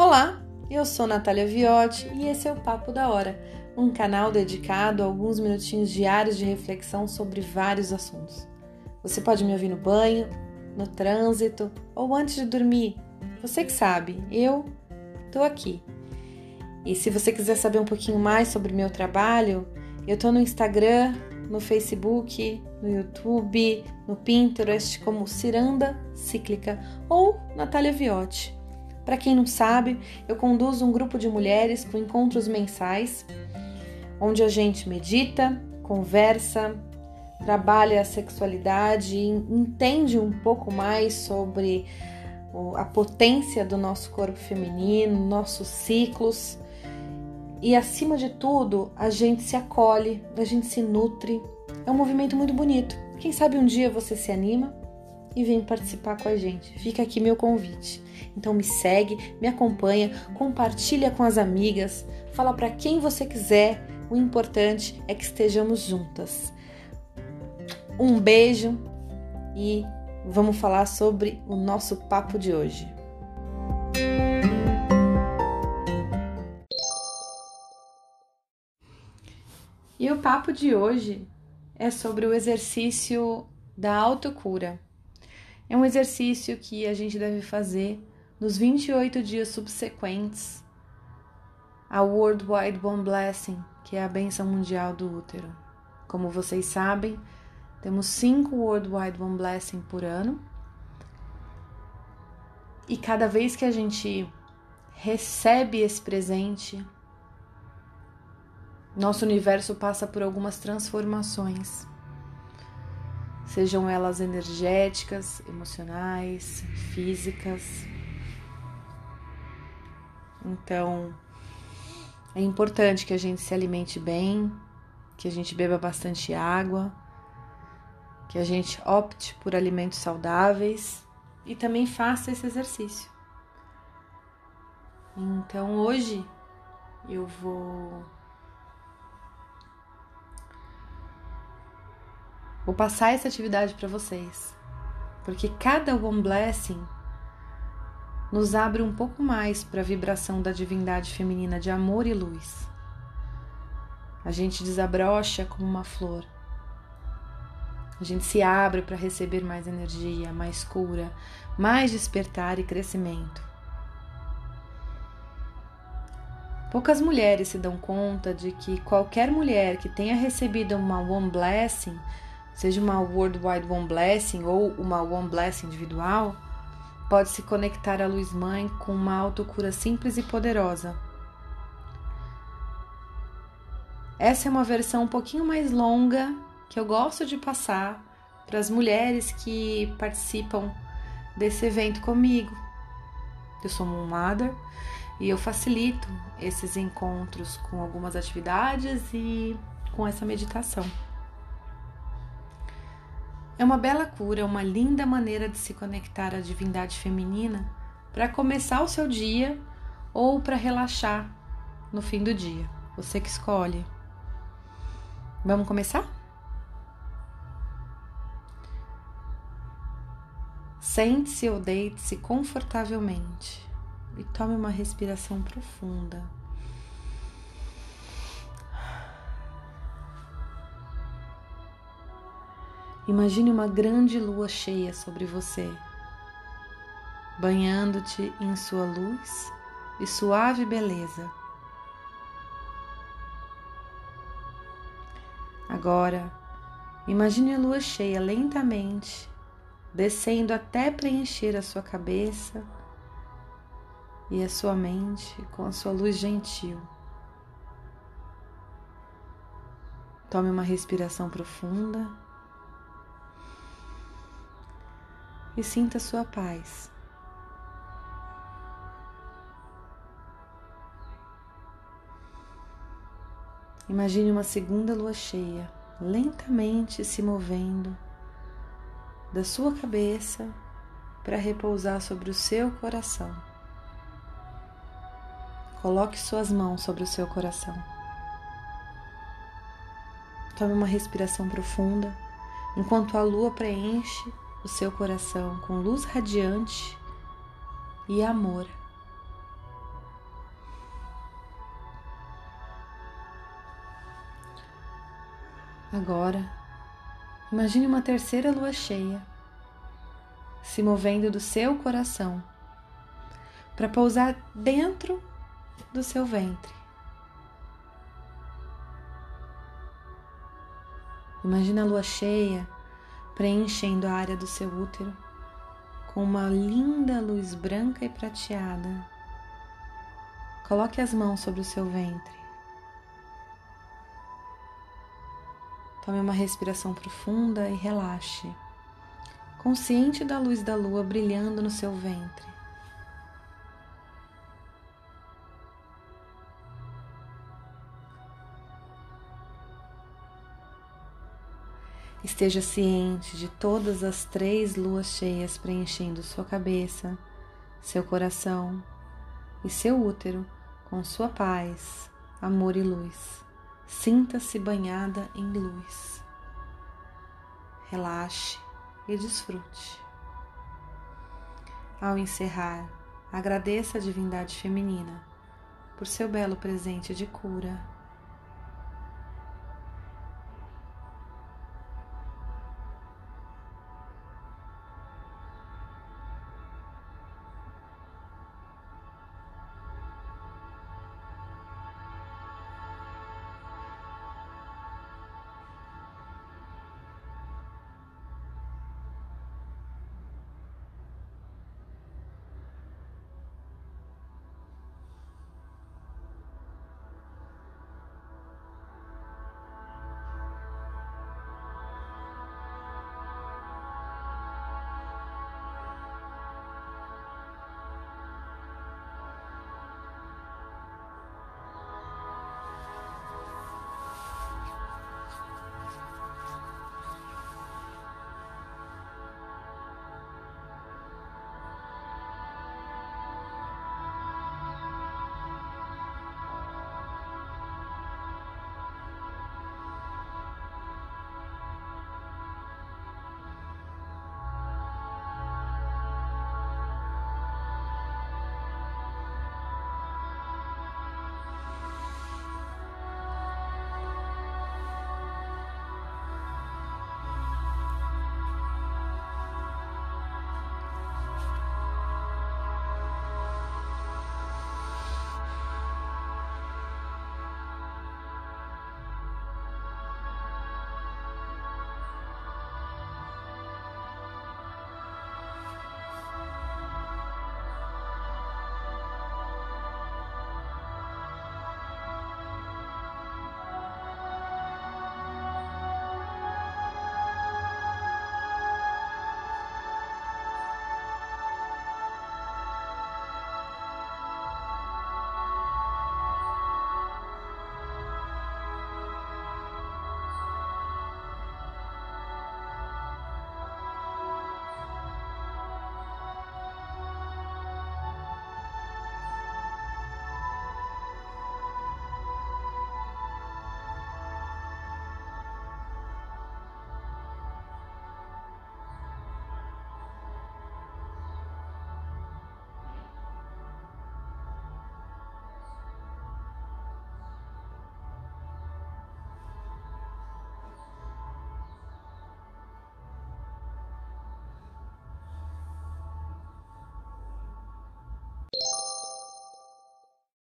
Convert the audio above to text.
Olá, eu sou Natália Viotti e esse é o Papo da Hora, um canal dedicado a alguns minutinhos diários de reflexão sobre vários assuntos. Você pode me ouvir no banho, no trânsito ou antes de dormir. Você que sabe, eu tô aqui. E se você quiser saber um pouquinho mais sobre meu trabalho, eu tô no Instagram, no Facebook, no YouTube, no Pinterest como Ciranda Cíclica ou Natália Viotti. Para quem não sabe, eu conduzo um grupo de mulheres com encontros mensais, onde a gente medita, conversa, trabalha a sexualidade, entende um pouco mais sobre a potência do nosso corpo feminino, nossos ciclos. E acima de tudo, a gente se acolhe, a gente se nutre. É um movimento muito bonito. Quem sabe um dia você se anima e vem participar com a gente. Fica aqui meu convite. Então me segue, me acompanha, compartilha com as amigas, fala para quem você quiser. O importante é que estejamos juntas. Um beijo e vamos falar sobre o nosso papo de hoje. E o papo de hoje é sobre o exercício da autocura. É um exercício que a gente deve fazer nos 28 dias subsequentes ao World Wide Bone Blessing, que é a benção mundial do útero. Como vocês sabem, temos cinco World Wide Bone Blessing por ano. E cada vez que a gente recebe esse presente, nosso universo passa por algumas transformações, sejam elas energéticas, emocionais, físicas. Então, é importante que a gente se alimente bem, que a gente beba bastante água, que a gente opte por alimentos saudáveis e também faça esse exercício. Então, hoje eu vou Vou passar essa atividade para vocês, porque cada One Blessing nos abre um pouco mais para a vibração da divindade feminina de amor e luz. A gente desabrocha como uma flor. A gente se abre para receber mais energia, mais cura, mais despertar e crescimento. Poucas mulheres se dão conta de que qualquer mulher que tenha recebido uma One Blessing seja uma World Wide One Blessing ou uma One Blessing individual, pode se conectar à luz mãe com uma autocura simples e poderosa. Essa é uma versão um pouquinho mais longa que eu gosto de passar para as mulheres que participam desse evento comigo. Eu sou Moon Mother e eu facilito esses encontros com algumas atividades e com essa meditação. É uma bela cura, uma linda maneira de se conectar à divindade feminina para começar o seu dia ou para relaxar no fim do dia. Você que escolhe. Vamos começar? Sente-se ou deite-se confortavelmente e tome uma respiração profunda. Imagine uma grande lua cheia sobre você, banhando-te em sua luz e suave beleza. Agora, imagine a lua cheia lentamente descendo até preencher a sua cabeça e a sua mente com a sua luz gentil. Tome uma respiração profunda. E sinta sua paz. Imagine uma segunda lua cheia lentamente se movendo da sua cabeça para repousar sobre o seu coração. Coloque suas mãos sobre o seu coração. Tome uma respiração profunda enquanto a lua preenche o seu coração com luz radiante e amor. Agora, imagine uma terceira lua cheia se movendo do seu coração para pousar dentro do seu ventre. Imagina a lua cheia preenchendo a área do seu útero com uma linda luz branca e prateada. Coloque as mãos sobre o seu ventre. Tome uma respiração profunda e relaxe, consciente da luz da lua brilhando no seu ventre. Esteja ciente de todas as três luas cheias preenchendo sua cabeça, seu coração e seu útero com sua paz, amor e luz. Sinta-se banhada em luz. Relaxe e desfrute. Ao encerrar, agradeça a divindade feminina por seu belo presente de cura